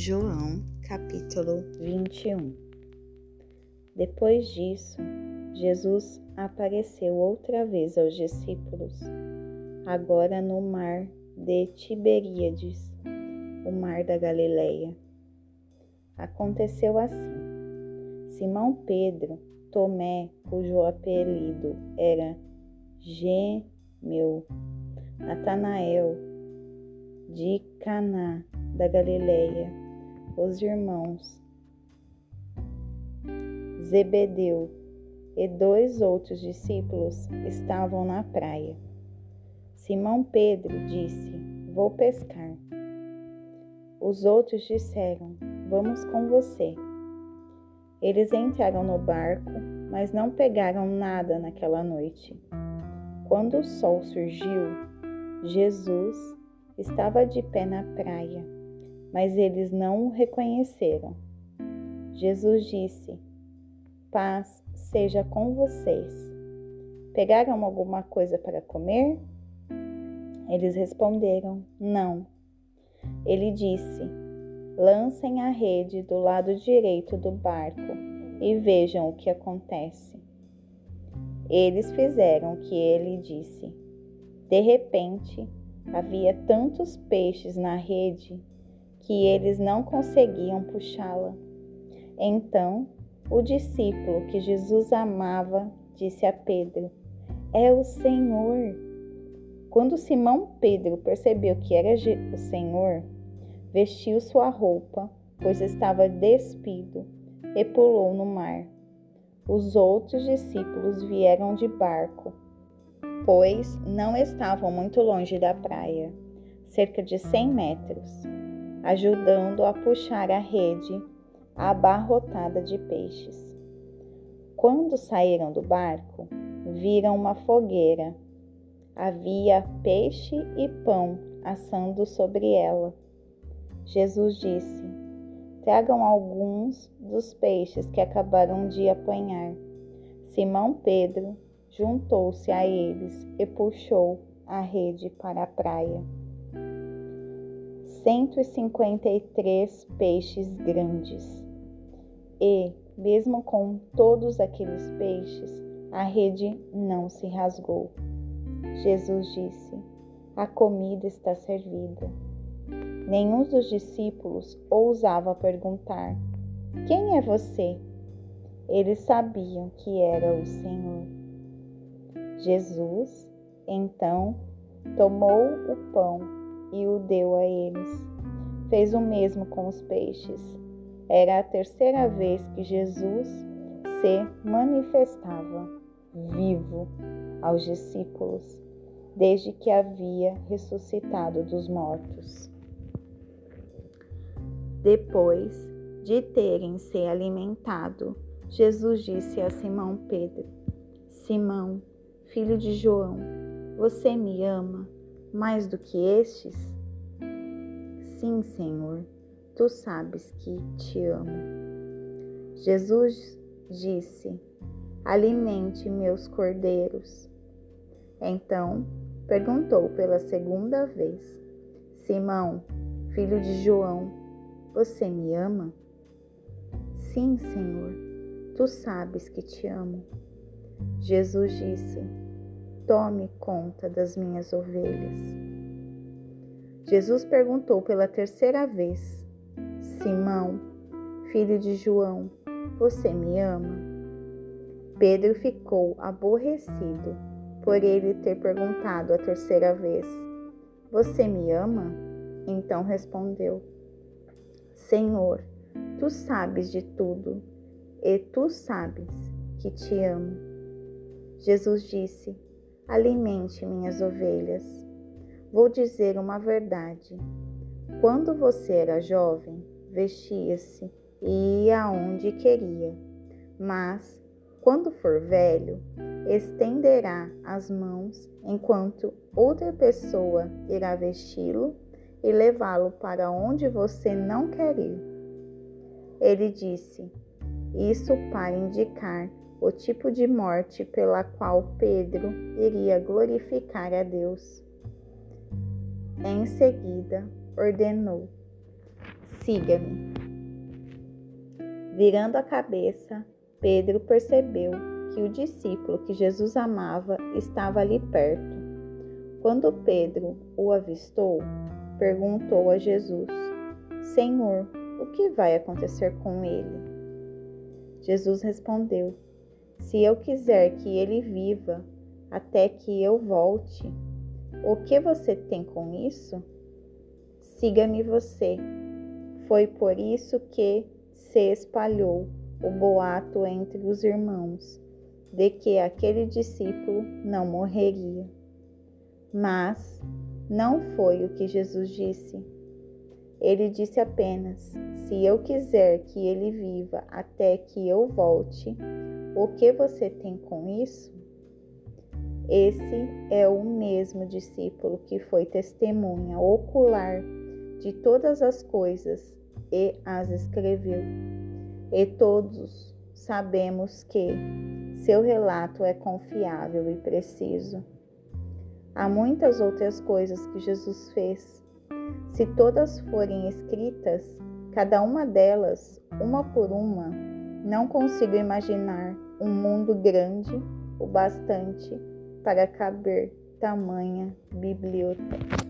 João, capítulo 21 Depois disso, Jesus apareceu outra vez aos discípulos, agora no mar de Tiberíades, o mar da Galileia. Aconteceu assim: Simão Pedro, Tomé, cujo apelido era Gêmeo, Natanael, de Caná da Galileia, os irmãos Zebedeu e dois outros discípulos estavam na praia. Simão Pedro disse: Vou pescar. Os outros disseram: Vamos com você. Eles entraram no barco, mas não pegaram nada naquela noite. Quando o sol surgiu, Jesus estava de pé na praia mas eles não o reconheceram. Jesus disse: Paz seja com vocês. Pegaram alguma coisa para comer? Eles responderam: Não. Ele disse: Lancem a rede do lado direito do barco e vejam o que acontece. Eles fizeram o que ele disse. De repente, havia tantos peixes na rede que eles não conseguiam puxá-la. Então, o discípulo que Jesus amava disse a Pedro: É o Senhor. Quando Simão Pedro percebeu que era o Senhor, vestiu sua roupa, pois estava despido, e pulou no mar. Os outros discípulos vieram de barco, pois não estavam muito longe da praia, cerca de cem metros ajudando a puxar a rede abarrotada de peixes. Quando saíram do barco, viram uma fogueira. Havia peixe e pão assando sobre ela. Jesus disse: Tragam alguns dos peixes que acabaram de apanhar. Simão Pedro juntou-se a eles e puxou a rede para a praia. 153 peixes grandes. E, mesmo com todos aqueles peixes, a rede não se rasgou. Jesus disse: A comida está servida. Nenhum dos discípulos ousava perguntar: Quem é você? Eles sabiam que era o Senhor. Jesus, então, tomou o pão e o deu a eles. Fez o mesmo com os peixes. Era a terceira vez que Jesus se manifestava vivo aos discípulos, desde que havia ressuscitado dos mortos. Depois de terem se alimentado, Jesus disse a Simão Pedro: Simão, filho de João, você me ama? Mais do que estes? Sim, Senhor, tu sabes que te amo. Jesus disse: Alimente meus cordeiros. Então perguntou pela segunda vez: Simão, filho de João, você me ama? Sim, Senhor, tu sabes que te amo. Jesus disse: tome conta das minhas ovelhas. Jesus perguntou pela terceira vez: Simão, filho de João, você me ama? Pedro ficou aborrecido por ele ter perguntado a terceira vez: Você me ama? Então respondeu: Senhor, tu sabes de tudo e tu sabes que te amo. Jesus disse: alimente minhas ovelhas. Vou dizer uma verdade. Quando você era jovem, vestia-se e ia aonde queria, mas quando for velho, estenderá as mãos enquanto outra pessoa irá vesti-lo e levá-lo para onde você não quer ir. Ele disse isso para indicar o tipo de morte pela qual Pedro iria glorificar a Deus. Em seguida, ordenou: siga-me. Virando a cabeça, Pedro percebeu que o discípulo que Jesus amava estava ali perto. Quando Pedro o avistou, perguntou a Jesus: Senhor, o que vai acontecer com ele? Jesus respondeu: Se eu quiser que ele viva até que eu volte, o que você tem com isso? Siga-me você. Foi por isso que se espalhou o boato entre os irmãos de que aquele discípulo não morreria. Mas não foi o que Jesus disse. Ele disse apenas: Se eu quiser que ele viva até que eu volte, o que você tem com isso? Esse é o mesmo discípulo que foi testemunha ocular de todas as coisas e as escreveu. E todos sabemos que seu relato é confiável e preciso. Há muitas outras coisas que Jesus fez. Se todas forem escritas, cada uma delas, uma por uma, não consigo imaginar um mundo grande o bastante para caber tamanha biblioteca.